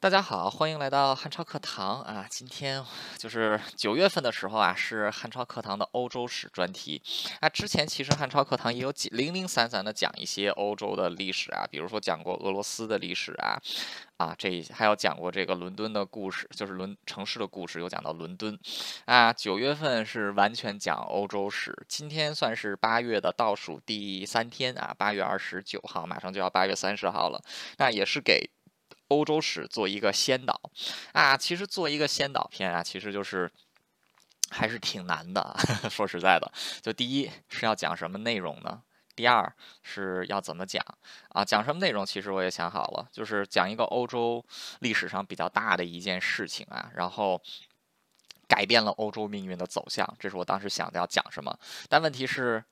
大家好，欢迎来到汉超课堂啊！今天就是九月份的时候啊，是汉超课堂的欧洲史专题啊。之前其实汉超课堂也有几零零散散的讲一些欧洲的历史啊，比如说讲过俄罗斯的历史啊，啊，这还有讲过这个伦敦的故事，就是伦城市的故事，有讲到伦敦啊。九月份是完全讲欧洲史，今天算是八月的倒数第三天啊，八月二十九号，马上就要八月三十号了，那也是给。欧洲史做一个先导啊，其实做一个先导片啊，其实就是还是挺难的。说实在的，就第一是要讲什么内容呢？第二是要怎么讲啊？讲什么内容？其实我也想好了，就是讲一个欧洲历史上比较大的一件事情啊，然后改变了欧洲命运的走向。这是我当时想的要讲什么，但问题是。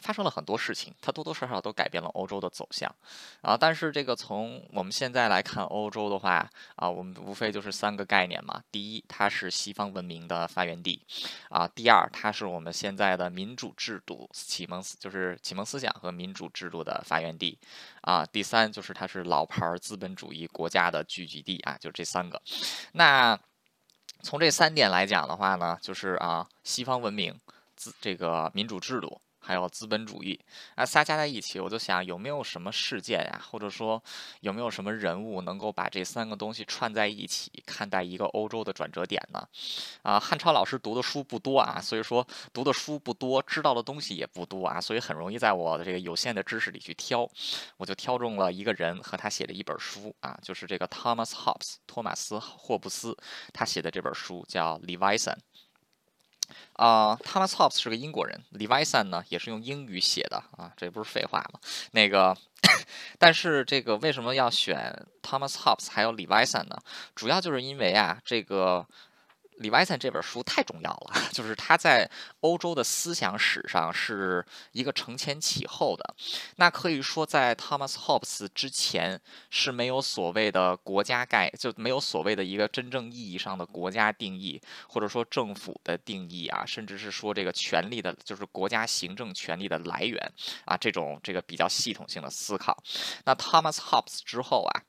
发生了很多事情，它多多少少都改变了欧洲的走向，啊，但是这个从我们现在来看欧洲的话，啊，我们无非就是三个概念嘛。第一，它是西方文明的发源地，啊，第二，它是我们现在的民主制度启蒙，就是启蒙思想和民主制度的发源地，啊，第三就是它是老牌资本主义国家的聚集地啊，就这三个。那从这三点来讲的话呢，就是啊，西方文明，自这个民主制度。还有资本主义，啊仨加在一起，我就想有没有什么事件呀，或者说有没有什么人物能够把这三个东西串在一起，看待一个欧洲的转折点呢？啊，汉超老师读的书不多啊，所以说读的书不多，知道的东西也不多啊，所以很容易在我的这个有限的知识里去挑，我就挑中了一个人和他写的一本书啊，就是这个 Thomas Hobbes 托马斯霍布斯他写的这本书叫《Leviathan》。啊，Thomas Hobbes 是个英国人，Leviathan 呢也是用英语写的啊，这不是废话吗？那个，但是这个为什么要选 Thomas Hobbes 还有 Leviathan 呢？主要就是因为啊，这个。李维森这本书太重要了，就是他在欧洲的思想史上是一个承前启后的。那可以说，在 Thomas Hobbes 之前是没有所谓的国家概，就没有所谓的一个真正意义上的国家定义，或者说政府的定义啊，甚至是说这个权力的，就是国家行政权力的来源啊，这种这个比较系统性的思考。那 Thomas Hobbes 之后啊，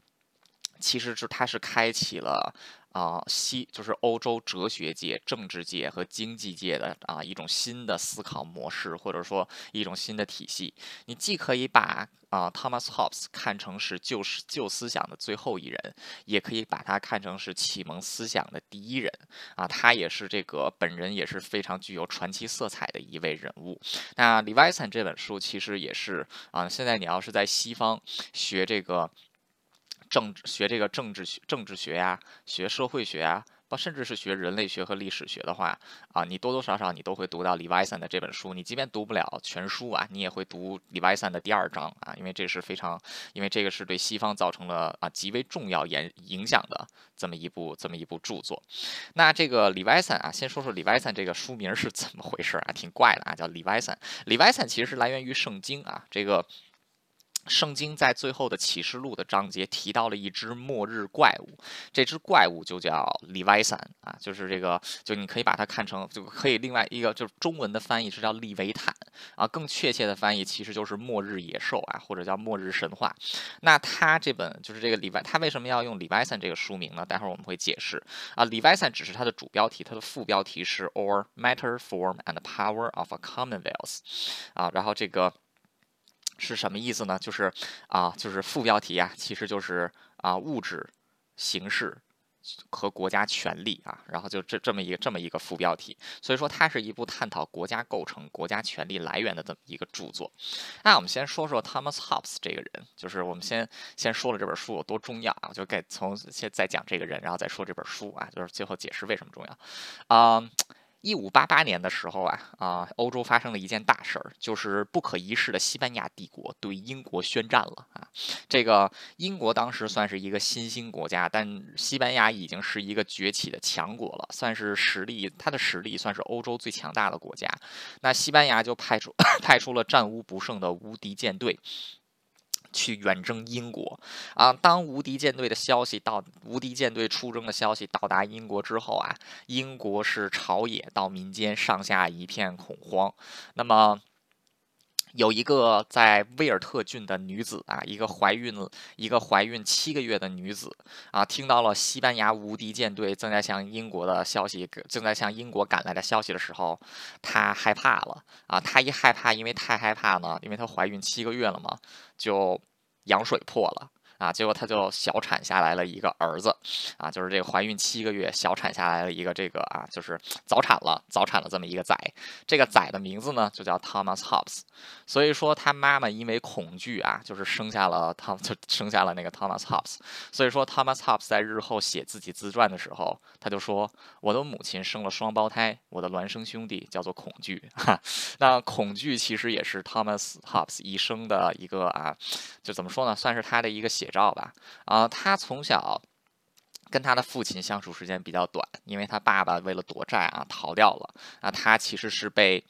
其实是他是开启了。啊，西就是欧洲哲学界、政治界和经济界的啊一种新的思考模式，或者说一种新的体系。你既可以把啊 Thomas Hobbes 看成是旧思旧思想的最后一人，也可以把他看成是启蒙思想的第一人。啊，他也是这个本人也是非常具有传奇色彩的一位人物。那 Leviathan 这本书其实也是啊，现在你要是在西方学这个。政治学这个政治学、政治学呀，学社会学啊，不甚至是学人类学和历史学的话，啊，你多多少少你都会读到李维森的这本书。你即便读不了全书啊，你也会读李维森的第二章啊，因为这是非常，因为这个是对西方造成了啊极为重要影影响的这么一部这么一部著作。那这个李维森啊，先说说李维森这个书名是怎么回事啊？挺怪的啊，叫李维森。李维森其实是来源于圣经啊，这个。圣经在最后的启示录的章节提到了一只末日怪物，这只怪物就叫利维坦啊，就是这个，就你可以把它看成，就可以另外一个，就是中文的翻译是叫利维坦啊，更确切的翻译其实就是末日野兽啊，或者叫末日神话。那他这本就是这个李维，他为什么要用李维坦这个书名呢？待会儿我们会解释啊。李维坦只是它的主标题，它的副标题是 Or Matter, Form and Power of a Commonwealth 啊，然后这个。是什么意思呢？就是啊，就是副标题啊，其实就是啊，物质、形式和国家权力啊，然后就这这么一个这么一个副标题。所以说，它是一部探讨国家构成、国家权力来源的这么一个著作。那我们先说说 Thomas Hobbes 这个人，就是我们先先说了这本书有多重要啊，就该从先再讲这个人，然后再说这本书啊，就是最后解释为什么重要啊。一五八八年的时候啊啊，欧洲发生了一件大事儿，就是不可一世的西班牙帝国对英国宣战了啊。这个英国当时算是一个新兴国家，但西班牙已经是一个崛起的强国了，算是实力，它的实力算是欧洲最强大的国家。那西班牙就派出 派出了战无不胜的无敌舰队。去远征英国啊！当无敌舰队的消息到，无敌舰队出征的消息到达英国之后啊，英国是朝野到民间上下一片恐慌。那么，有一个在威尔特郡的女子啊，一个怀孕一个怀孕七个月的女子啊，听到了西班牙无敌舰队正在向英国的消息，正在向英国赶来的消息的时候，她害怕了啊。她一害怕，因为太害怕呢，因为她怀孕七个月了嘛，就羊水破了。啊，结果她就小产下来了一个儿子，啊，就是这个怀孕七个月小产下来了一个这个啊，就是早产了，早产了这么一个崽，这个崽的名字呢就叫 Thomas Hobbes，所以说他妈妈因为恐惧啊，就是生下了他，就生下了那个 Thomas Hobbes，所以说 Thomas Hobbes 在日后写自己自传的时候，他就说我的母亲生了双胞胎，我的孪生兄弟叫做恐惧，哈，那恐惧其实也是 Thomas Hobbes 一生的一个啊，就怎么说呢，算是他的一个写。照吧，啊，他从小跟他的父亲相处时间比较短，因为他爸爸为了躲债啊逃掉了，啊，他其实是被。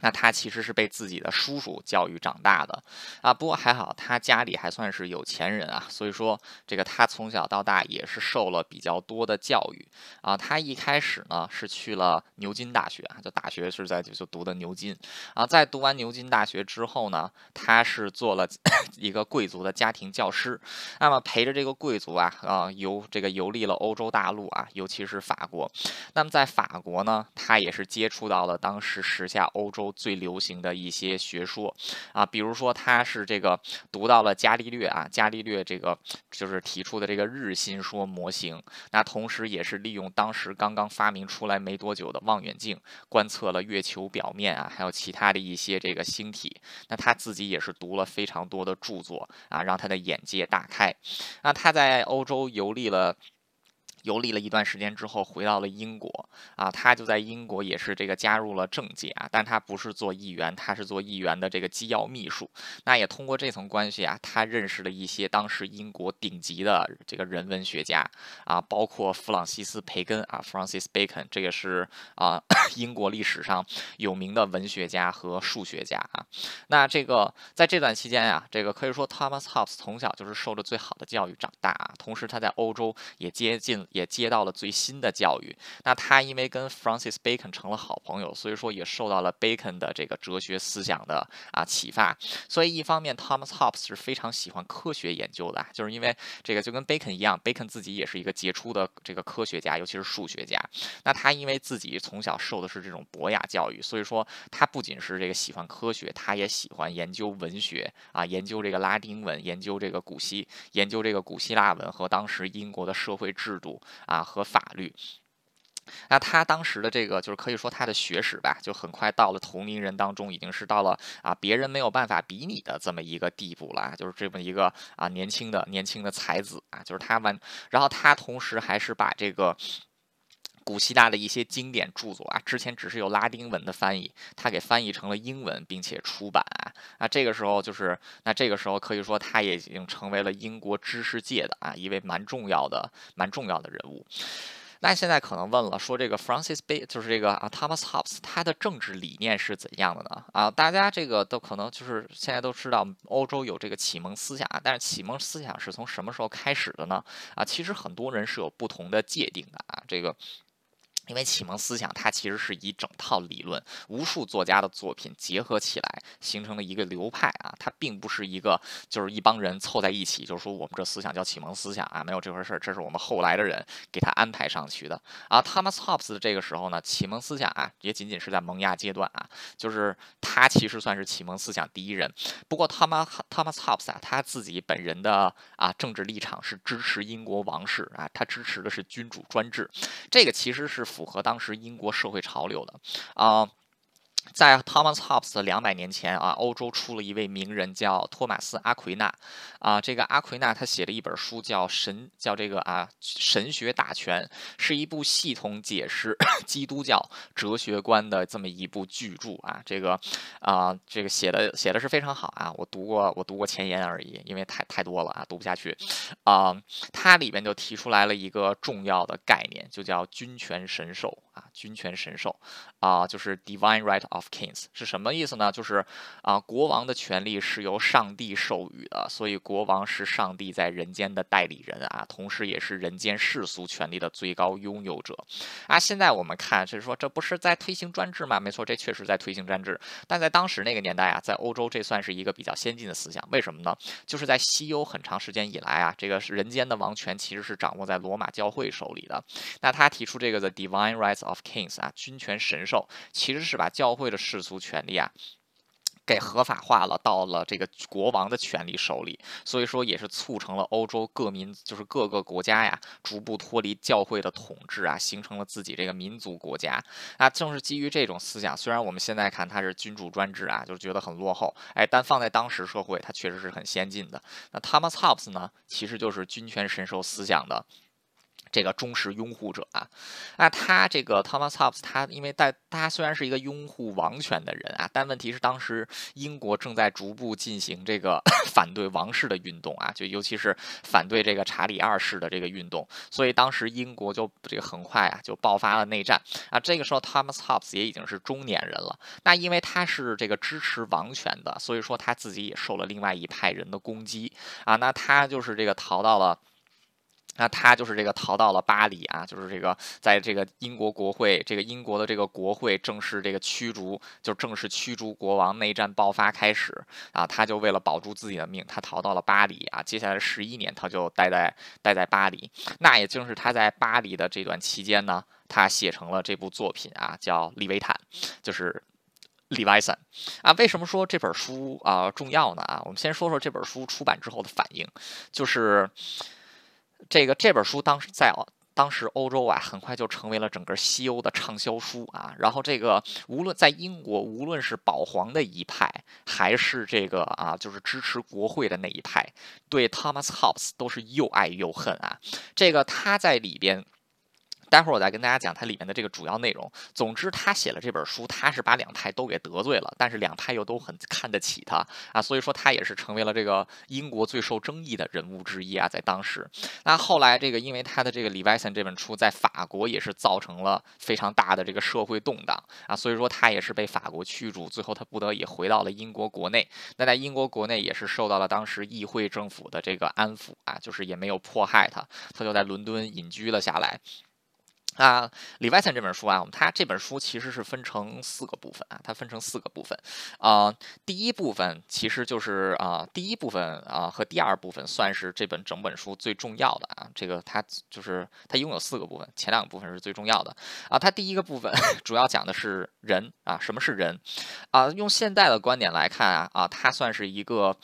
那他其实是被自己的叔叔教育长大的啊，不过还好，他家里还算是有钱人啊，所以说这个他从小到大也是受了比较多的教育啊。他一开始呢是去了牛津大学，就大学是在就就读的牛津啊。在读完牛津大学之后呢，他是做了 一个贵族的家庭教师，那么陪着这个贵族啊啊游这个游历了欧洲大陆啊，尤其是法国。那么在法国呢，他也是接触到了当时时下欧洲。最流行的一些学说啊，比如说他是这个读到了伽利略啊，伽利略这个就是提出的这个日心说模型，那同时也是利用当时刚刚发明出来没多久的望远镜，观测了月球表面啊，还有其他的一些这个星体。那他自己也是读了非常多的著作啊，让他的眼界大开。那他在欧洲游历了。游历了一段时间之后，回到了英国啊，他就在英国也是这个加入了政界啊，但他不是做议员，他是做议员的这个机要秘书。那也通过这层关系啊，他认识了一些当时英国顶级的这个人文学家啊，包括弗朗西斯·培根啊，Francis Bacon，这个是啊 英国历史上有名的文学家和数学家啊。那这个在这段期间啊，这个可以说 Thomas Hobbes 从小就是受着最好的教育长大啊，同时他在欧洲也接近。也接到了最新的教育。那他因为跟 Francis Bacon 成了好朋友，所以说也受到了 Bacon 的这个哲学思想的啊启发。所以一方面，Thomas Hobbes 是非常喜欢科学研究的，就是因为这个就跟 Bacon 一样，Bacon 自己也是一个杰出的这个科学家，尤其是数学家。那他因为自己从小受的是这种博雅教育，所以说他不仅是这个喜欢科学，他也喜欢研究文学啊，研究这个拉丁文，研究这个古希，研究这个古希腊文和当时英国的社会制度。啊，和法律，那他当时的这个就是可以说他的学识吧，就很快到了同龄人当中，已经是到了啊别人没有办法比拟的这么一个地步了，就是这么一个啊年轻的年轻的才子啊，就是他完，然后他同时还是把这个。古希腊的一些经典著作啊，之前只是有拉丁文的翻译，他给翻译成了英文，并且出版啊。那这个时候就是，那这个时候可以说他也已经成为了英国知识界的啊一位蛮重要的、蛮重要的人物。那现在可能问了，说这个 Francis Bay 就是这个啊 Thomas Hobbes，他的政治理念是怎样的呢？啊，大家这个都可能就是现在都知道欧洲有这个启蒙思想啊，但是启蒙思想是从什么时候开始的呢？啊，其实很多人是有不同的界定的啊，这个。因为启蒙思想，它其实是以整套理论、无数作家的作品结合起来形成了一个流派啊，它并不是一个就是一帮人凑在一起，就是说我们这思想叫启蒙思想啊，没有这回事儿，这是我们后来的人给他安排上去的啊。Thomas Hobbes 这个时候呢，启蒙思想啊，也仅仅是在萌芽阶段啊，就是他其实算是启蒙思想第一人。不过 Thomas Thomas Hobbes 啊，他自己本人的啊政治立场是支持英国王室啊，他支持的是君主专制，这个其实是。符合当时英国社会潮流的。啊，在 Thomas Hobbes 的两百年前啊，欧洲出了一位名人叫托马斯阿奎那啊，这个阿奎那他写了一本书叫神叫这个啊神学大全，是一部系统解释基督教哲学观的这么一部巨著啊，这个啊这个写的写的是非常好啊，我读过我读过前言而已，因为太太多了啊，读不下去啊，它里边就提出来了一个重要的概念，就叫君权神授。啊，君权神授啊，就是 divine right of kings 是什么意思呢？就是啊，国王的权利是由上帝授予的，所以国王是上帝在人间的代理人啊，同时也是人间世俗权利的最高拥有者啊。现在我们看，就是说这不是在推行专制吗？没错，这确实在推行专制，但在当时那个年代啊，在欧洲这算是一个比较先进的思想。为什么呢？就是在西欧很长时间以来啊，这个人间的王权其实是掌握在罗马教会手里的。那他提出这个 the divine rights of kings 啊，君权神授，其实是把教会的世俗权利啊。给合法化了，到了这个国王的权力手里，所以说也是促成了欧洲各民，就是各个国家呀，逐步脱离教会的统治啊，形成了自己这个民族国家。那正是基于这种思想，虽然我们现在看它是君主专制啊，就是觉得很落后，哎，但放在当时社会，它确实是很先进的。那 Thomas Hobbes 呢，其实就是君权神授思想的。这个忠实拥护者啊，那他这个 Thomas Hobbes，他因为在他虽然是一个拥护王权的人啊，但问题是当时英国正在逐步进行这个 反对王室的运动啊，就尤其是反对这个查理二世的这个运动，所以当时英国就这个很快啊就爆发了内战啊。这个时候 Thomas Hobbes 也已经是中年人了，那因为他是这个支持王权的，所以说他自己也受了另外一派人的攻击啊，那他就是这个逃到了。那他就是这个逃到了巴黎啊，就是这个在这个英国国会，这个英国的这个国会正式这个驱逐，就正式驱逐国王。内战爆发开始啊，他就为了保住自己的命，他逃到了巴黎啊。接下来十一年，他就待在待在巴黎。那也正是他在巴黎的这段期间呢，他写成了这部作品啊，叫《利维坦》，就是《利维森》啊。为什么说这本书啊重要呢？啊，我们先说说这本书出版之后的反应，就是。这个这本书当时在当时欧洲啊，很快就成为了整个西欧的畅销书啊。然后这个无论在英国，无论是保皇的一派，还是这个啊，就是支持国会的那一派，对 Thomas Hobbes 都是又爱又恨啊。这个他在里边。待会儿我再跟大家讲它里面的这个主要内容。总之，他写了这本书，他是把两派都给得罪了，但是两派又都很看得起他啊，所以说他也是成为了这个英国最受争议的人物之一啊，在当时。那后来这个因为他的这个《李维森》这本书在法国也是造成了非常大的这个社会动荡啊，所以说他也是被法国驱逐，最后他不得已回到了英国国内。那在英国国内也是受到了当时议会政府的这个安抚啊，就是也没有迫害他，他就在伦敦隐居了下来。啊，李外森这本书啊，我们它这本书其实是分成四个部分啊，它分成四个部分啊。第一部分其实就是啊，第一部分啊和第二部分算是这本整本书最重要的啊。这个它就是它拥有四个部分，前两个部分是最重要的啊。它第一个部分 主要讲的是人啊，什么是人啊？用现在的观点来看啊啊，它算是一个。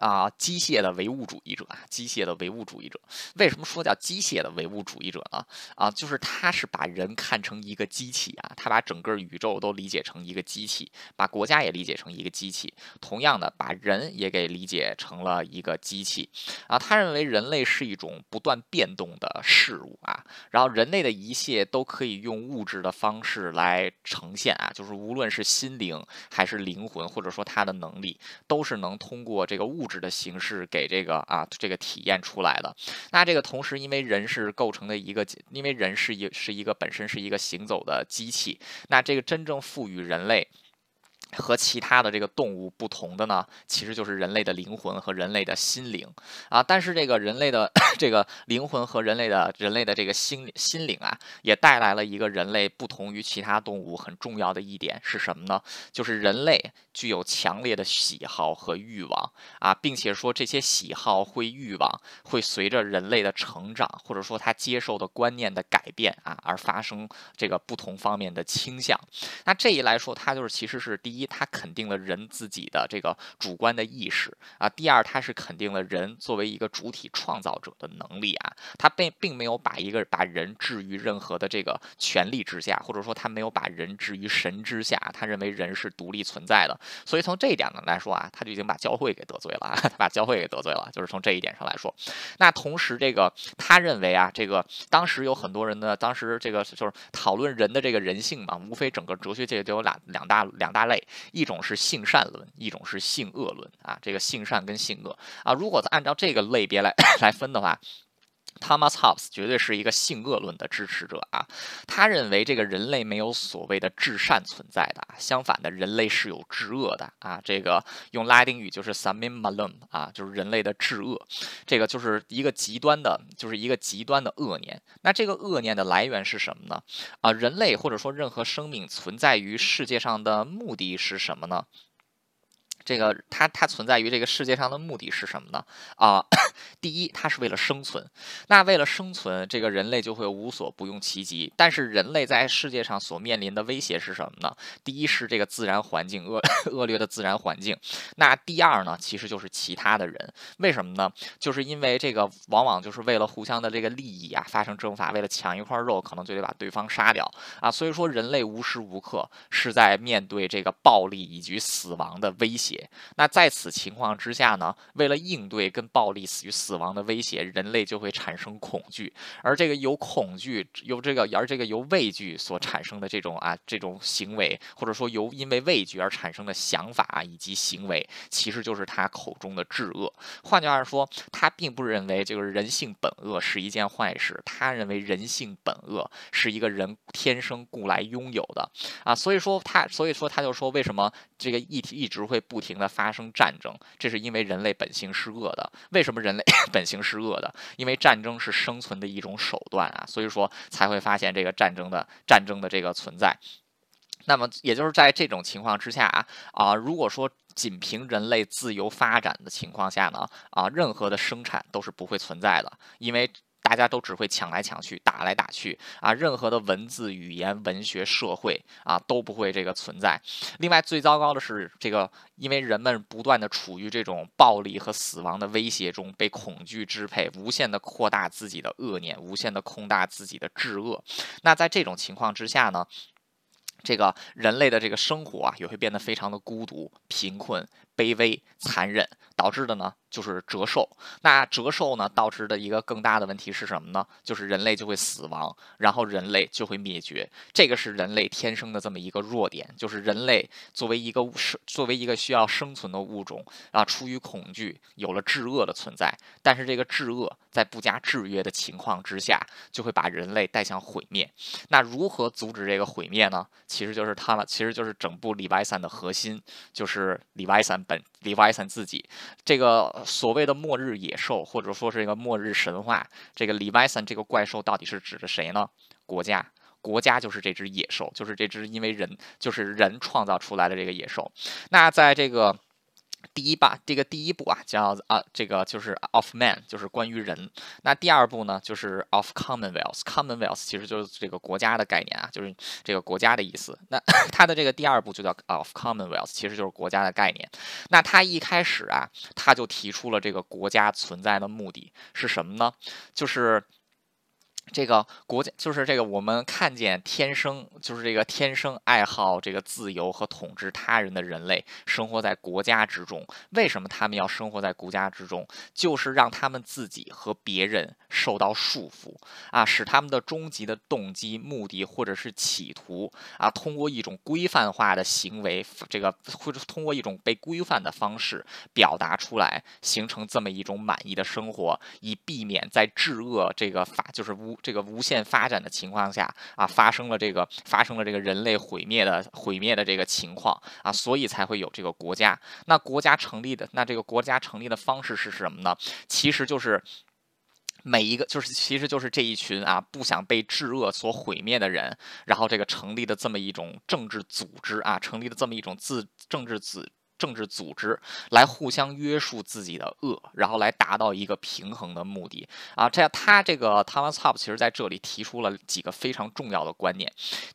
啊，机械的唯物主义者啊，机械的唯物主义者，为什么说叫机械的唯物主义者呢？啊，就是他是把人看成一个机器啊，他把整个宇宙都理解成一个机器，把国家也理解成一个机器，同样的把人也给理解成了一个机器啊。他认为人类是一种不断变动的事物啊，然后人类的一切都可以用物质的方式来呈现啊，就是无论是心灵还是灵魂，或者说他的能力，都是能通过这个物。物质的形式给这个啊这个体验出来的，那这个同时，因为人是构成的一个，因为人是一是一个本身是一个行走的机器，那这个真正赋予人类。和其他的这个动物不同的呢，其实就是人类的灵魂和人类的心灵啊。但是这个人类的 这个灵魂和人类的人类的这个心心灵啊，也带来了一个人类不同于其他动物很重要的一点是什么呢？就是人类具有强烈的喜好和欲望啊，并且说这些喜好会欲望会随着人类的成长，或者说他接受的观念的改变啊，而发生这个不同方面的倾向。那这一来说，它就是其实是第一。它肯定了人自己的这个主观的意识啊。第二，它是肯定了人作为一个主体创造者的能力啊。它并并没有把一个把人置于任何的这个权力之下，或者说他没有把人置于神之下。他认为人是独立存在的。所以从这一点呢来说啊，他就已经把教会给得罪了，他 把教会给得罪了。就是从这一点上来说，那同时这个他认为啊，这个当时有很多人呢，当时这个就是讨论人的这个人性嘛，无非整个哲学界就有两两大两大类。一种是性善论，一种是性恶论啊。这个性善跟性恶啊，如果按照这个类别来 来分的话。Thomas Hobbes 绝对是一个性恶论的支持者啊，他认为这个人类没有所谓的至善存在的，相反的，人类是有至恶的啊。这个用拉丁语就是 samim malum 啊，就是人类的至恶，这个就是一个极端的，就是一个极端的恶念。那这个恶念的来源是什么呢？啊，人类或者说任何生命存在于世界上的目的是什么呢？这个它它存在于这个世界上的目的是什么呢？啊，第一，它是为了生存。那为了生存，这个人类就会无所不用其极。但是人类在世界上所面临的威胁是什么呢？第一是这个自然环境恶 恶劣的自然环境。那第二呢，其实就是其他的人。为什么呢？就是因为这个往往就是为了互相的这个利益啊，发生争伐，为了抢一块肉，可能就得把对方杀掉啊。所以说，人类无时无刻是在面对这个暴力以及死亡的威胁。那在此情况之下呢，为了应对跟暴力死于死亡的威胁，人类就会产生恐惧，而这个由恐惧由这个而这个由畏惧所产生的这种啊这种行为，或者说由因为畏惧而产生的想法以及行为，其实就是他口中的至恶。换句话说，他并不认为这个人性本恶是一件坏事，他认为人性本恶是一个人天生故来拥有的啊。所以说他所以说他就说为什么这个一一直会不。停的发生战争，这是因为人类本性是恶的。为什么人类 本性是恶的？因为战争是生存的一种手段啊，所以说才会发现这个战争的战争的这个存在。那么，也就是在这种情况之下啊啊，如果说仅凭人类自由发展的情况下呢啊，任何的生产都是不会存在的，因为。大家都只会抢来抢去，打来打去啊！任何的文字、语言、文学、社会啊都不会这个存在。另外，最糟糕的是，这个因为人们不断的处于这种暴力和死亡的威胁中，被恐惧支配，无限的扩大自己的恶念，无限的扩大自己的至恶。那在这种情况之下呢，这个人类的这个生活啊，也会变得非常的孤独、贫困。卑微、残忍导致的呢，就是折寿。那折寿呢，导致的一个更大的问题是什么呢？就是人类就会死亡，然后人类就会灭绝。这个是人类天生的这么一个弱点，就是人类作为一个生，作为一个需要生存的物种啊，出于恐惧，有了至恶的存在。但是这个至恶在不加制约的情况之下，就会把人类带向毁灭。那如何阻止这个毁灭呢？其实就是他们，其实就是整部李白散的核心，就是李白散。本李维森自己，这个所谓的末日野兽，或者说是一个末日神话，这个李维森这个怪兽到底是指的谁呢？国家，国家就是这只野兽，就是这只因为人就是人创造出来的这个野兽。那在这个。第一吧，这个第一步啊，叫啊，这个就是 of man，就是关于人。那第二步呢，就是 of commonwealth，commonwealth 其实就是这个国家的概念啊，就是这个国家的意思。那 它的这个第二步就叫 of commonwealth，其实就是国家的概念。那他一开始啊，他就提出了这个国家存在的目的是什么呢？就是。这个国家就是这个，我们看见天生就是这个天生爱好这个自由和统治他人的人类生活在国家之中。为什么他们要生活在国家之中？就是让他们自己和别人受到束缚啊，使他们的终极的动机、目的或者是企图啊，通过一种规范化的行为，这个或者通过一种被规范的方式表达出来，形成这么一种满意的生活，以避免在治恶这个法就是无。这个无限发展的情况下啊，发生了这个发生了这个人类毁灭的毁灭的这个情况啊，所以才会有这个国家。那国家成立的那这个国家成立的方式是什么呢？其实就是每一个就是其实就是这一群啊不想被治恶所毁灭的人，然后这个成立的这么一种政治组织啊，成立的这么一种自政治组。政治组织来互相约束自己的恶，然后来达到一个平衡的目的啊！这样，他这个 Thomas Hobbes 其实在这里提出了几个非常重要的观念。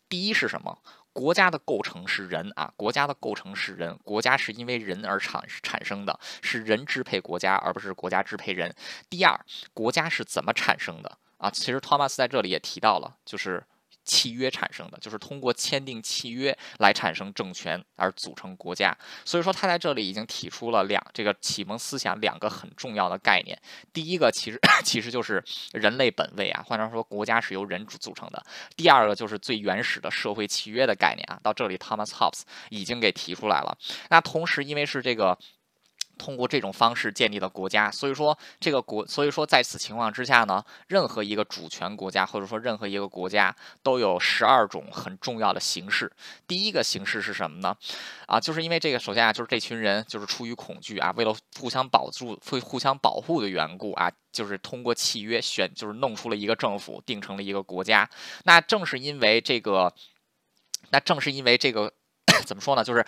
第一是什么？国家的构成是人啊，国家的构成是人，国家是因为人而产产生的，是人支配国家，而不是国家支配人。第二，国家是怎么产生的啊？其实托马斯在这里也提到了，就是。契约产生的，就是通过签订契约来产生政权而组成国家。所以说，他在这里已经提出了两这个启蒙思想两个很重要的概念。第一个，其实 其实就是人类本位啊，换句话说，国家是由人组成的。第二个就是最原始的社会契约的概念啊。到这里，Thomas Hobbes 已经给提出来了。那同时，因为是这个。通过这种方式建立的国家，所以说这个国，所以说在此情况之下呢，任何一个主权国家或者说任何一个国家都有十二种很重要的形式。第一个形式是什么呢？啊，就是因为这个，首先啊，就是这群人就是出于恐惧啊，为了互相保住、会互相保护的缘故啊，就是通过契约选，就是弄出了一个政府，定成了一个国家。那正是因为这个，那正是因为这个，怎么说呢？就是。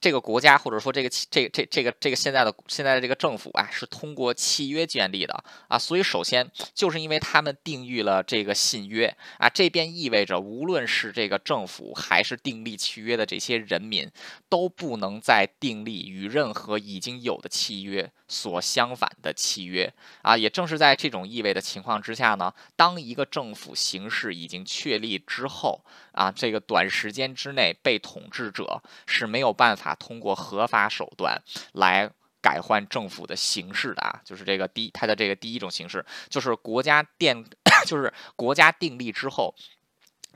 这个国家或者说这个这这这个这个现在的现在的这个政府啊，是通过契约建立的啊，所以首先就是因为他们订立了这个信约啊，这便意味着无论是这个政府还是订立契约的这些人民，都不能再订立与任何已经有的契约所相反的契约啊。也正是在这种意味的情况之下呢，当一个政府形式已经确立之后啊，这个短时间之内被统治者是没有办法。通过合法手段来改换政府的形式的啊，就是这个第它的这个第一种形式，就是国家电，就是国家订立之后。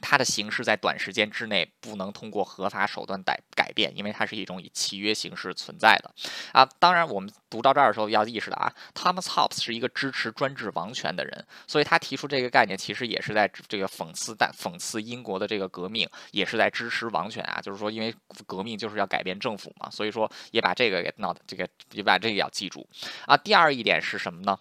它的形式在短时间之内不能通过合法手段改改变，因为它是一种以契约形式存在的啊。当然，我们读到这儿的时候要意识到啊，Thomas Hobbes 是一个支持专制王权的人，所以他提出这个概念，其实也是在这个讽刺但讽刺英国的这个革命，也是在支持王权啊。就是说，因为革命就是要改变政府嘛，所以说也把这个给闹的这个也把这个要记住啊。第二一点是什么呢？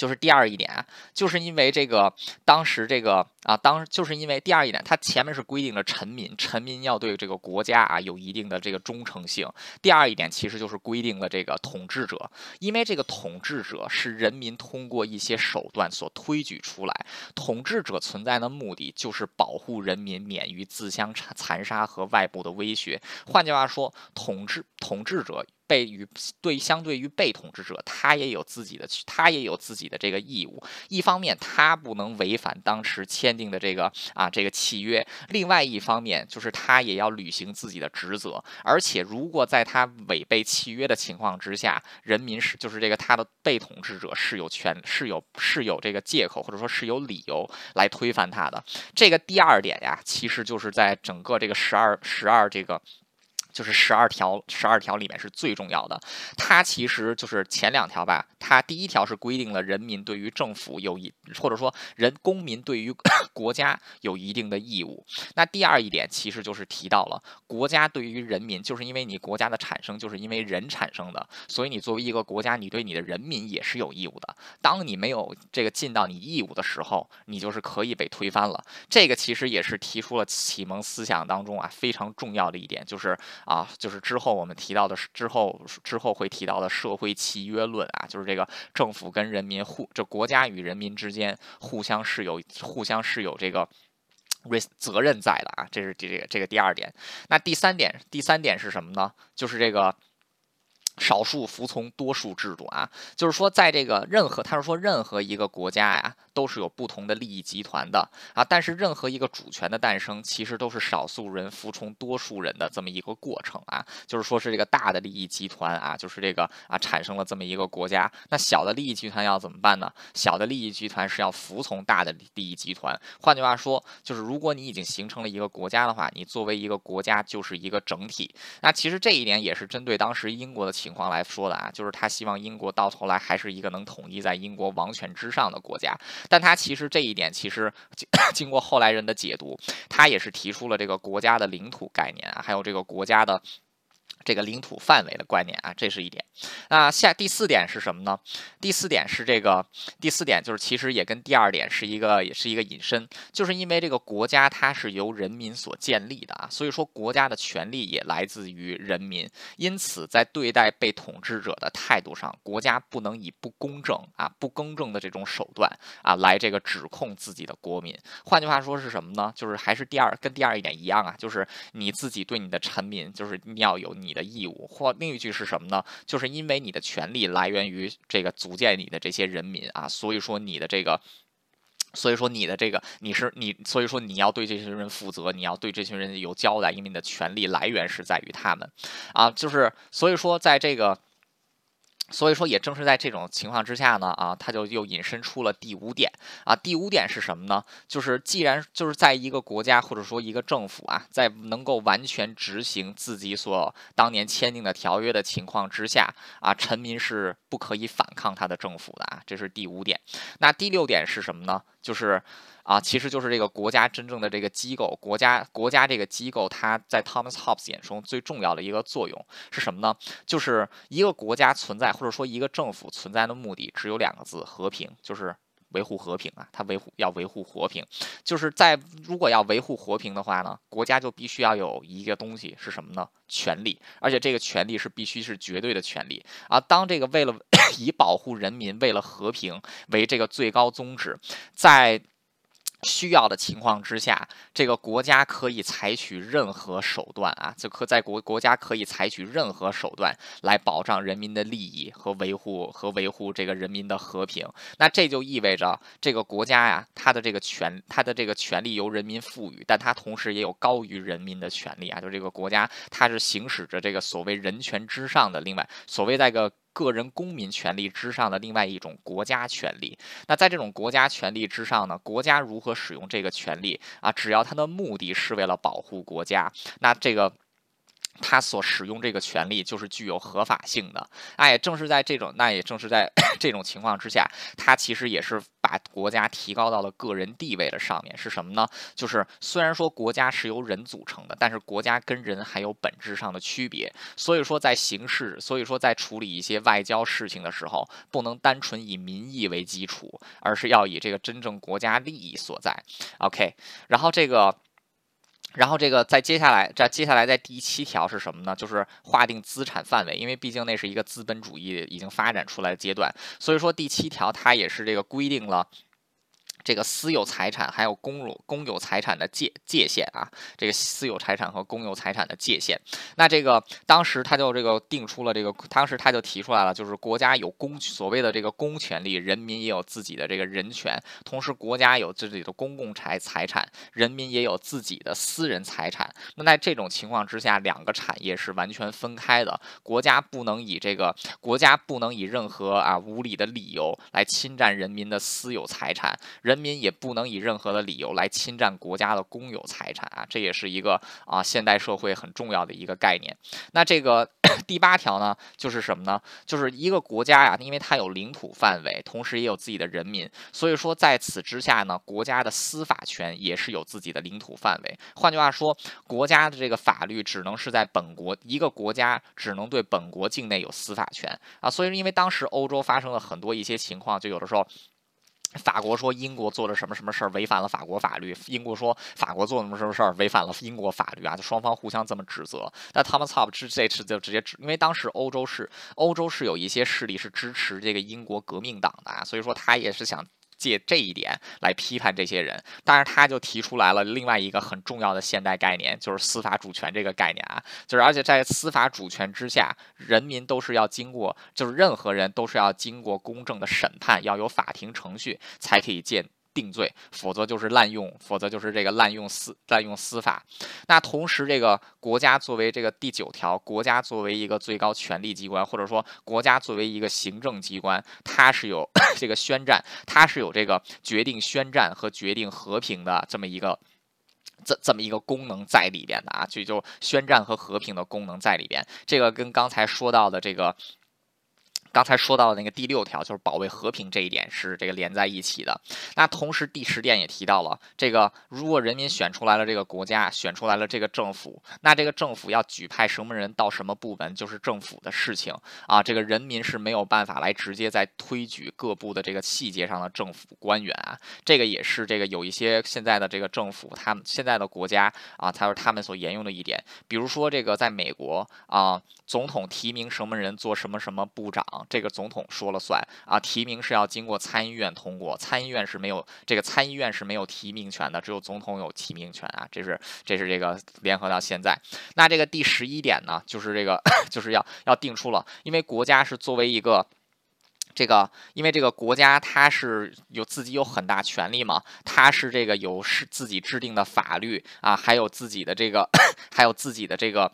就是第二一点，就是因为这个当时这个啊，当就是因为第二一点，它前面是规定了臣民，臣民要对这个国家啊有一定的这个忠诚性。第二一点其实就是规定了这个统治者，因为这个统治者是人民通过一些手段所推举出来，统治者存在的目的就是保护人民免于自相残杀和外部的威胁。换句话说，统治统治者。被与对相对于被统治者，他也有自己的，他也有自己的这个义务。一方面，他不能违反当时签订的这个啊这个契约；另外一方面，就是他也要履行自己的职责。而且，如果在他违背契约的情况之下，人民是就是这个他的被统治者是有权是有是有这个借口或者说是有理由来推翻他的。这个第二点呀，其实就是在整个这个十二十二这个。就是十二条，十二条里面是最重要的。它其实就是前两条吧。它第一条是规定了人民对于政府有一，或者说人公民对于 国家有一定的义务。那第二一点其实就是提到了国家对于人民，就是因为你国家的产生就是因为人产生的，所以你作为一个国家，你对你的人民也是有义务的。当你没有这个尽到你义务的时候，你就是可以被推翻了。这个其实也是提出了启蒙思想当中啊非常重要的一点，就是。啊，就是之后我们提到的，之后之后会提到的社会契约论啊，就是这个政府跟人民互，这国家与人民之间互相是有互相是有这个责任在的啊，这是这个这个第二点。那第三点，第三点是什么呢？就是这个。少数服从多数制度啊，就是说，在这个任何，他是说任何一个国家呀，都是有不同的利益集团的啊。但是任何一个主权的诞生，其实都是少数人服从多数人的这么一个过程啊。就是说是这个大的利益集团啊，就是这个啊产生了这么一个国家。那小的利益集团要怎么办呢？小的利益集团是要服从大的利益集团。换句话说，就是如果你已经形成了一个国家的话，你作为一个国家就是一个整体。那其实这一点也是针对当时英国的情。况来说的啊，就是他希望英国到头来还是一个能统一在英国王权之上的国家，但他其实这一点其实 经过后来人的解读，他也是提出了这个国家的领土概念，还有这个国家的。这个领土范围的观念啊，这是一点。那下第四点是什么呢？第四点是这个，第四点就是其实也跟第二点是一个，也是一个引申，就是因为这个国家它是由人民所建立的啊，所以说国家的权利也来自于人民。因此，在对待被统治者的态度上，国家不能以不公正啊、不公正的这种手段啊来这个指控自己的国民。换句话说是什么呢？就是还是第二跟第二一点一样啊，就是你自己对你的臣民，就是你要有你。你的义务，或另一句是什么呢？就是因为你的权利来源于这个组建你的这些人民啊，所以说你的这个，所以说你的这个，你是你，所以说你要对这些人负责，你要对这群人有交代，因为你的权利来源是在于他们啊，就是所以说在这个。所以说，也正是在这种情况之下呢，啊，他就又引申出了第五点啊。第五点是什么呢？就是既然就是在一个国家或者说一个政府啊，在能够完全执行自己所当年签订的条约的情况之下啊，臣民是不可以反抗他的政府的啊。这是第五点。那第六点是什么呢？就是啊，其实就是这个国家真正的这个机构，国家国家这个机构，它在 Thomas Hobbes 眼中最重要的一个作用是什么呢？就是一个国家存在或者说一个政府存在的目的只有两个字：和平，就是维护和平啊。它维护要维护和平，就是在如果要维护和平的话呢，国家就必须要有一个东西是什么呢？权利，而且这个权利是必须是绝对的权利啊。当这个为了 以保护人民，为了和平为这个最高宗旨，在需要的情况之下，这个国家可以采取任何手段啊，就可在国国家可以采取任何手段来保障人民的利益和维护和维护这个人民的和平。那这就意味着这个国家呀，它的这个权，它的这个权利由人民赋予，但它同时也有高于人民的权利啊。就这个国家，它是行使着这个所谓人权之上的另外所谓那个。个人公民权利之上的另外一种国家权利，那在这种国家权利之上呢？国家如何使用这个权利啊？只要它的目的是为了保护国家，那这个。他所使用这个权利就是具有合法性的，哎，正是在这种，那也正是在 这种情况之下，他其实也是把国家提高到了个人地位的上面。是什么呢？就是虽然说国家是由人组成的，但是国家跟人还有本质上的区别。所以说在行事，所以说在处理一些外交事情的时候，不能单纯以民意为基础，而是要以这个真正国家利益所在。OK，然后这个。然后这个在接下来，在接下来在第七条是什么呢？就是划定资产范围，因为毕竟那是一个资本主义已经发展出来的阶段，所以说第七条它也是这个规定了。这个私有财产还有公有公有财产的界界限啊，这个私有财产和公有财产的界限。那这个当时他就这个定出了这个，当时他就提出来了，就是国家有公所谓的这个公权力，人民也有自己的这个人权，同时国家有自己的公共财财产，人民也有自己的私人财产。那在这种情况之下，两个产业是完全分开的，国家不能以这个国家不能以任何啊无理的理由来侵占人民的私有财产。人民也不能以任何的理由来侵占国家的公有财产啊，这也是一个啊现代社会很重要的一个概念。那这个 第八条呢，就是什么呢？就是一个国家呀，因为它有领土范围，同时也有自己的人民，所以说在此之下呢，国家的司法权也是有自己的领土范围。换句话说，国家的这个法律只能是在本国一个国家只能对本国境内有司法权啊。所以因为当时欧洲发生了很多一些情况，就有的时候。法国说英国做了什么什么事儿违反了法国法律，英国说法国做什么什么事儿违反了英国法律啊，就双方互相这么指责。那他们操，这这次就直接指，因为当时欧洲是欧洲是有一些势力是支持这个英国革命党的啊，所以说他也是想。借这一点来批判这些人，当然他就提出来了另外一个很重要的现代概念，就是司法主权这个概念啊，就是而且在司法主权之下，人民都是要经过，就是任何人都是要经过公正的审判，要有法庭程序才可以见。定罪，否则就是滥用，否则就是这个滥用司滥用司法。那同时，这个国家作为这个第九条，国家作为一个最高权力机关，或者说国家作为一个行政机关，它是有 这个宣战，它是有这个决定宣战和决定和平的这么一个这这么一个功能在里边的啊，就就宣战和和平的功能在里边。这个跟刚才说到的这个。刚才说到的那个第六条，就是保卫和平这一点是这个连在一起的。那同时第十点也提到了，这个如果人民选出来了这个国家，选出来了这个政府，那这个政府要举派什么人到什么部门，就是政府的事情啊。这个人民是没有办法来直接在推举各部的这个细节上的政府官员啊。这个也是这个有一些现在的这个政府，他们现在的国家啊，他说他们所沿用的一点。比如说这个在美国啊，总统提名什么人做什么什么部长。这个总统说了算啊，提名是要经过参议院通过，参议院是没有这个参议院是没有提名权的，只有总统有提名权啊。这是这是这个联合到现在，那这个第十一点呢，就是这个 就是要要定出了，因为国家是作为一个这个，因为这个国家它是有自己有很大权力嘛，它是这个有是自己制定的法律啊，还有自己的这个 还有自己的这个。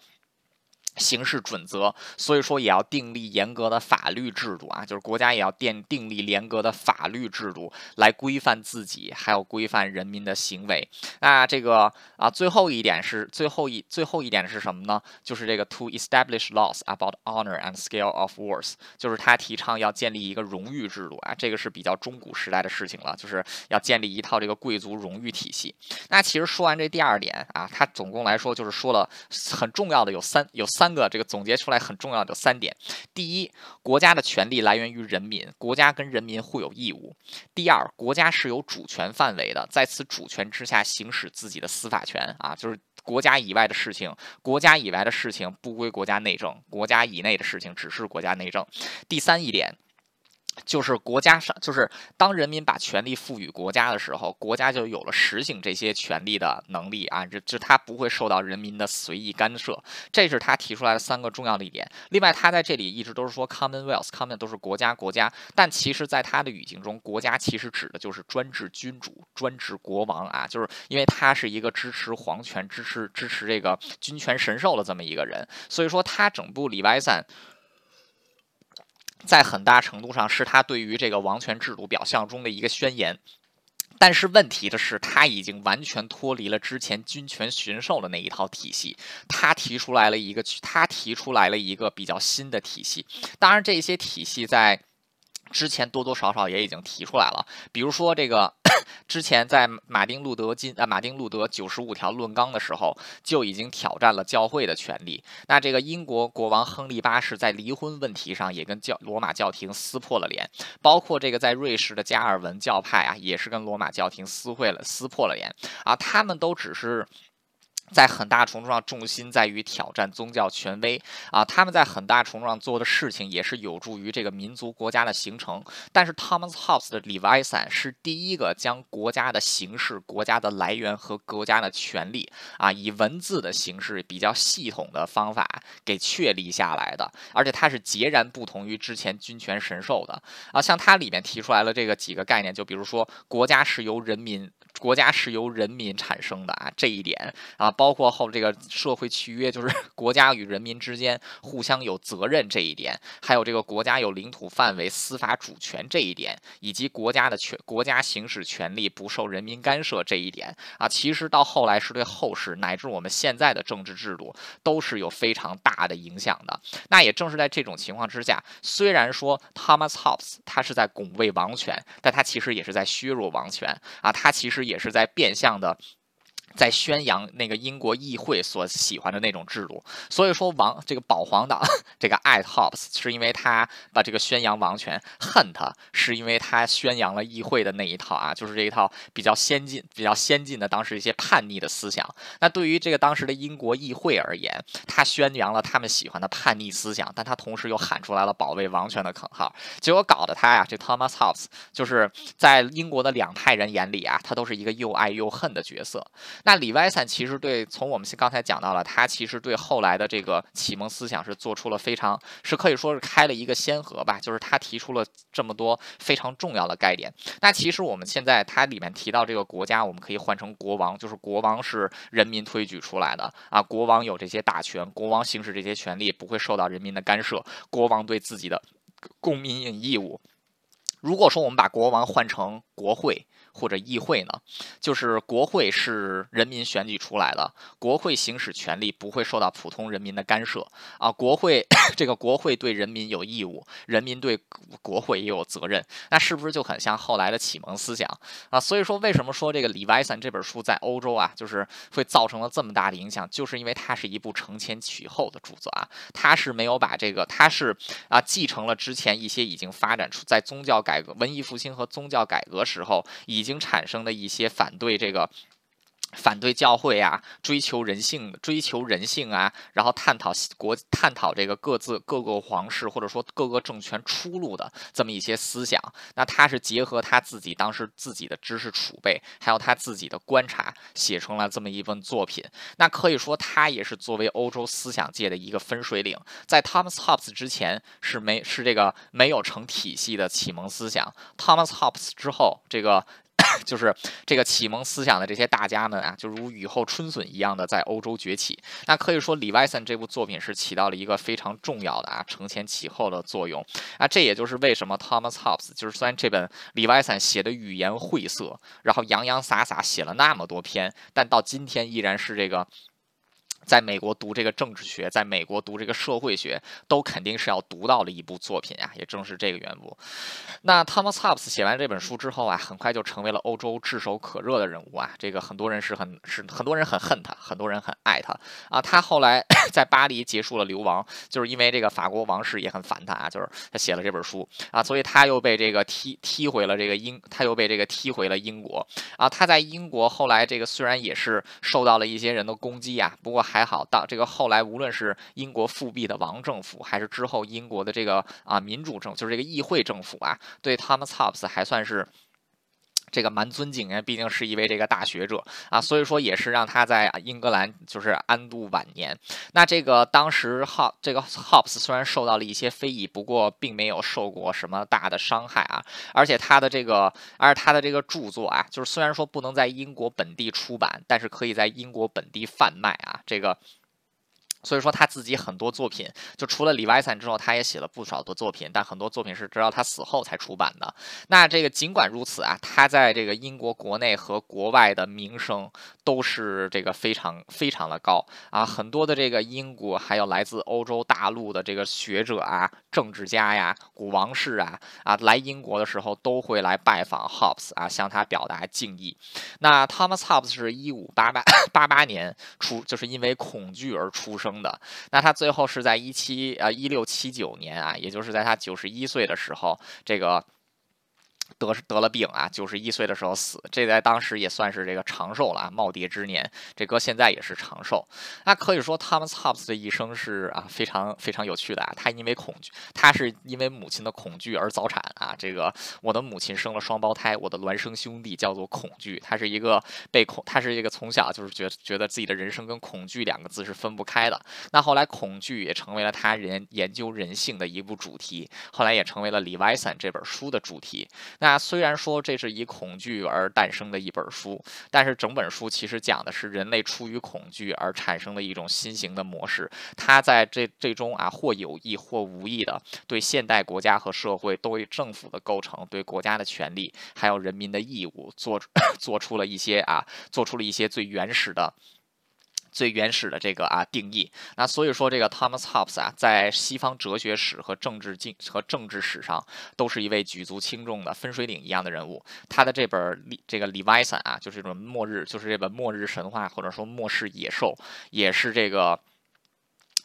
行事准则，所以说也要订立严格的法律制度啊，就是国家也要订订立严格的法律制度来规范自己，还有规范人民的行为。那这个啊，最后一点是最后一最后一点是什么呢？就是这个 to establish laws about honor and scale of wars，就是他提倡要建立一个荣誉制度啊，这个是比较中古时代的事情了，就是要建立一套这个贵族荣誉体系。那其实说完这第二点啊，他总共来说就是说了很重要的有三有三。三个这个总结出来很重要的三点：第一，国家的权利来源于人民，国家跟人民互有义务；第二，国家是有主权范围的，在此主权之下行使自己的司法权啊，就是国家以外的事情，国家以外的事情不归国家内政，国家以内的事情只是国家内政。第三一点。就是国家上，就是当人民把权力赋予国家的时候，国家就有了实行这些权利的能力啊，这这他不会受到人民的随意干涉，这是他提出来的三个重要的一点。另外，他在这里一直都是说 Commonwealth，Common 都是国家国家，但其实在他的语境中，国家其实指的就是专制君主、专制国王啊，就是因为他是一个支持皇权、支持支持这个君权神授的这么一个人，所以说他整部里外散。在很大程度上是他对于这个王权制度表象中的一个宣言，但是问题的是，他已经完全脱离了之前军权巡授的那一套体系，他提出来了一个，他提出来了一个比较新的体系。当然，这些体系在。之前多多少少也已经提出来了，比如说这个，之前在马丁路德金啊马丁路德九十五条论纲的时候，就已经挑战了教会的权利。那这个英国国王亨利八世在离婚问题上也跟教罗马教廷撕破了脸，包括这个在瑞士的加尔文教派啊，也是跟罗马教廷撕毁了撕破了脸啊，他们都只是。在很大程度上，重心在于挑战宗教权威啊！他们在很大程度上做的事情，也是有助于这个民族国家的形成。但是，Thomas Hobbes 的里外散是第一个将国家的形式、国家的来源和国家的权利啊，以文字的形式比较系统的方法给确立下来的。而且，它是截然不同于之前君权神授的啊！像它里面提出来了这个几个概念，就比如说，国家是由人民。国家是由人民产生的啊，这一点啊，包括后这个社会契约，就是 国家与人民之间互相有责任这一点，还有这个国家有领土范围、司法主权这一点，以及国家的权国家行使权力不受人民干涉这一点啊，其实到后来是对后世乃至我们现在的政治制度都是有非常大的影响的。那也正是在这种情况之下，虽然说 Thomas Hobbes 他是在拱卫王权，但他其实也是在削弱王权啊，他其实。也是在变相的。在宣扬那个英国议会所喜欢的那种制度，所以说王这个保皇党 这个爱 Hobbes 是因为他把这个宣扬王权，恨他是因为他宣扬了议会的那一套啊，就是这一套比较先进、比较先进的当时一些叛逆的思想。那对于这个当时的英国议会而言，他宣扬了他们喜欢的叛逆思想，但他同时又喊出来了保卫王权的口号，结果搞得他呀，这 Thomas Hobbes 就是在英国的两派人眼里啊，他都是一个又爱又恨的角色。那里外散其实对，从我们刚才讲到了，他其实对后来的这个启蒙思想是做出了非常，是可以说是开了一个先河吧。就是他提出了这么多非常重要的概念。那其实我们现在它里面提到这个国家，我们可以换成国王，就是国王是人民推举出来的啊。国王有这些大权，国王行使这些权利不会受到人民的干涉，国王对自己的公民有义务。如果说我们把国王换成国会。或者议会呢，就是国会是人民选举出来的，国会行使权力不会受到普通人民的干涉啊。国会 这个国会对人民有义务，人民对国会也有责任，那是不是就很像后来的启蒙思想啊？所以说，为什么说这个《李维森》这本书在欧洲啊，就是会造成了这么大的影响，就是因为它是一部承前启后的著作啊，它是没有把这个，它是啊继承了之前一些已经发展出在宗教改革、文艺复兴和宗教改革时候已。经产生的一些反对这个。反对教会啊，追求人性，追求人性啊，然后探讨国，探讨这个各自各个皇室或者说各个政权出路的这么一些思想。那他是结合他自己当时自己的知识储备，还有他自己的观察，写成了这么一份作品。那可以说，他也是作为欧洲思想界的一个分水岭。在 Thomas Hobbes 之前是没是这个没有成体系的启蒙思想，Thomas Hobbes 之后，这个。就是这个启蒙思想的这些大家们啊，就如雨后春笋一样的在欧洲崛起。那可以说，李外森这部作品是起到了一个非常重要的啊承前启后的作用啊。这也就是为什么 Thomas Hobbes 就是虽然这本李外森写的语言晦涩，然后洋洋洒洒写了那么多篇，但到今天依然是这个。在美国读这个政治学，在美国读这个社会学，都肯定是要读到的一部作品啊！也正是这个缘故。那 Thomas Hobbes 写完这本书之后啊，很快就成为了欧洲炙手可热的人物啊！这个很多人是很是很多人很恨他，很多人很爱他啊！他后来 在巴黎结束了流亡，就是因为这个法国王室也很烦他啊，就是他写了这本书啊，所以他又被这个踢踢回了这个英，他又被这个踢回了英国啊！他在英国后来这个虽然也是受到了一些人的攻击啊，不过还。还好，到这个后来，无论是英国复辟的王政府，还是之后英国的这个啊民主政，就是这个议会政府啊，对 Thomas Hobbes 还算是。这个蛮尊敬啊，毕竟是一位这个大学者啊，所以说也是让他在英格兰就是安度晚年。那这个当时 Hop 这个 Hops 虽然受到了一些非议，不过并没有受过什么大的伤害啊。而且他的这个，而他的这个著作啊，就是虽然说不能在英国本地出版，但是可以在英国本地贩卖啊，这个。所以说他自己很多作品，就除了李维森之后，他也写了不少的作品，但很多作品是直到他死后才出版的。那这个尽管如此啊，他在这个英国国内和国外的名声都是这个非常非常的高啊。很多的这个英国还有来自欧洲大陆的这个学者啊、政治家呀、古王室啊啊，来英国的时候都会来拜访 Hobbes 啊，向他表达敬意。那 Thomas Hobbes 是一五八八 八八年出，就是因为恐惧而出生。的，那他最后是在一七呃一六七九年啊，也就是在他九十一岁的时候，这个。得得了病啊，九十一岁的时候死，这在当时也算是这个长寿了啊，耄耋之年。这搁现在也是长寿。那可以说，Thomas Hobbes 的一生是啊，非常非常有趣的啊。他因为恐惧，他是因为母亲的恐惧而早产啊。这个我的母亲生了双胞胎，我的孪生兄弟叫做恐惧。他是一个被恐，他是一个从小就是觉觉得自己的人生跟恐惧两个字是分不开的。那后来恐惧也成为了他人研究人性的一部主题，后来也成为了李维森这本书的主题。那虽然说这是以恐惧而诞生的一本书，但是整本书其实讲的是人类出于恐惧而产生的一种新型的模式。它在这最终啊，或有意或无意的对现代国家和社会、对政府的构成、对国家的权利还有人民的义务做 做出了一些啊，做出了一些最原始的。最原始的这个啊定义，那所以说这个 Thomas Hobbes 啊，在西方哲学史和政治经和政治史上，都是一位举足轻重的分水岭一样的人物。他的这本这个《Leviathan》啊，就是这种末日，就是这本末日神话或者说末世野兽，也是这个。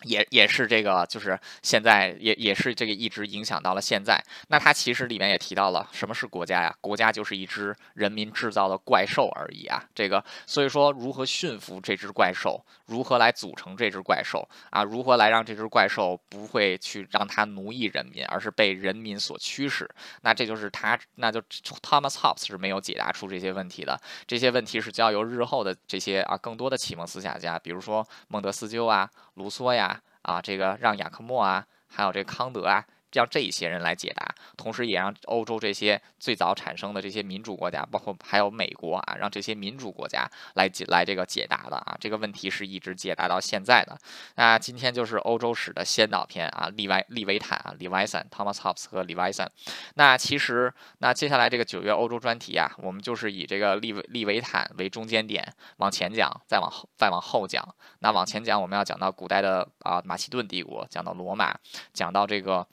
也也是这个，就是现在也也是这个一直影响到了现在。那它其实里面也提到了什么是国家呀？国家就是一只人民制造的怪兽而已啊。这个所以说，如何驯服这只怪兽？如何来组成这只怪兽啊？如何来让这只怪兽不会去让它奴役人民，而是被人民所驱使？那这就是他，那就 Thomas Hobbes 是没有解答出这些问题的。这些问题是交由日后的这些啊更多的启蒙思想家，比如说孟德斯鸠啊、卢梭呀。啊，这个让雅克莫啊，还有这康德啊。让这一些人来解答，同时也让欧洲这些最早产生的这些民主国家，包括还有美国啊，让这些民主国家来解来这个解答的啊，这个问题是一直解答到现在的。那今天就是欧洲史的先导篇啊，利维利维坦啊，李维森，Thomas Hobbes 和李维森。那其实那接下来这个九月欧洲专题啊，我们就是以这个利维利维坦为中间点往前讲，再往后再往后讲。那往前讲，我们要讲到古代的啊马其顿帝国，讲到罗马，讲到这个。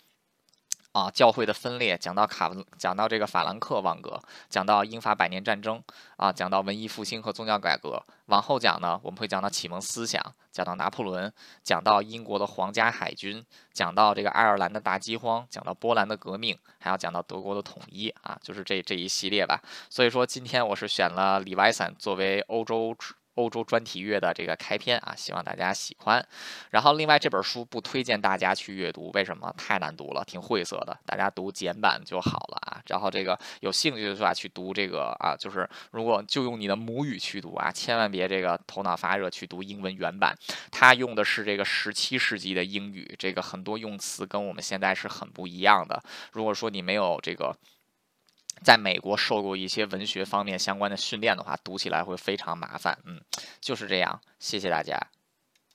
啊，教会的分裂讲到卡，讲到这个法兰克王国，讲到英法百年战争啊，讲到文艺复兴和宗教改革。往后讲呢，我们会讲到启蒙思想，讲到拿破仑，讲到英国的皇家海军，讲到这个爱尔兰的大饥荒，讲到波兰的革命，还要讲到德国的统一啊，就是这这一系列吧。所以说，今天我是选了李维森作为欧洲。欧洲专题月的这个开篇啊，希望大家喜欢。然后另外这本书不推荐大家去阅读，为什么？太难读了，挺晦涩的，大家读简版就好了啊。然后这个有兴趣的话去读这个啊，就是如果就用你的母语去读啊，千万别这个头脑发热去读英文原版，它用的是这个十七世纪的英语，这个很多用词跟我们现在是很不一样的。如果说你没有这个。在美国受过一些文学方面相关的训练的话，读起来会非常麻烦。嗯，就是这样。谢谢大家。